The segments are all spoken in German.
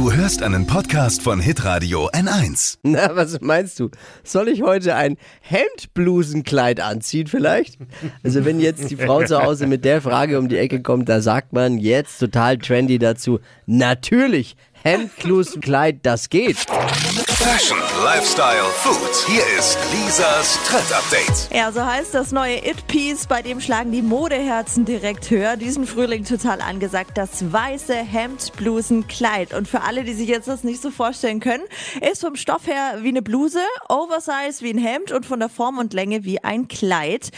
Du hörst einen Podcast von Hitradio N1. Na, was meinst du? Soll ich heute ein Hemdblusenkleid anziehen vielleicht? Also wenn jetzt die Frau zu Hause mit der Frage um die Ecke kommt, da sagt man jetzt total trendy dazu, natürlich Hemdblusenkleid, das geht. Fashion, Lifestyle, Food. Hier ist Lisas Trend Update. Ja, so heißt das neue It-Piece, bei dem schlagen die Modeherzen direkt höher. Diesen Frühling total angesagt, das weiße Hemdblusenkleid. Und für alle, die sich jetzt das nicht so vorstellen können, ist vom Stoff her wie eine Bluse, Oversize wie ein Hemd und von der Form und Länge wie ein Kleid.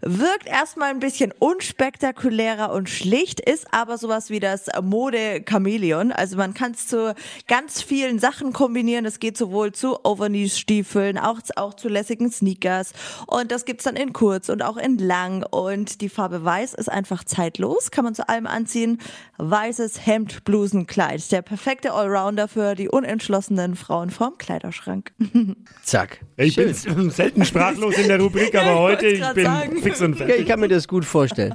Wirkt erstmal ein bisschen unspektakulärer und schlicht, ist aber sowas wie das Mode-Chameleon. Also man kann es zu ganz vielen Sachen kombinieren. Es geht sowohl zu Overknee-Stiefeln, auch, auch zu lässigen Sneakers. Und das gibt's dann in kurz und auch in lang. Und die Farbe weiß ist einfach zeitlos, kann man zu allem anziehen. Weißes Hemd, Blusenkleid. Der perfekte Allrounder für die unentschlossenen Frauen vorm Kleiderschrank. Zack. Ich bin selten sprachlos in der Rubrik, aber Ja, ich heute ich bin sagen. fix und Ja, fertig. ich kann mir das gut vorstellen.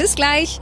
Bis gleich.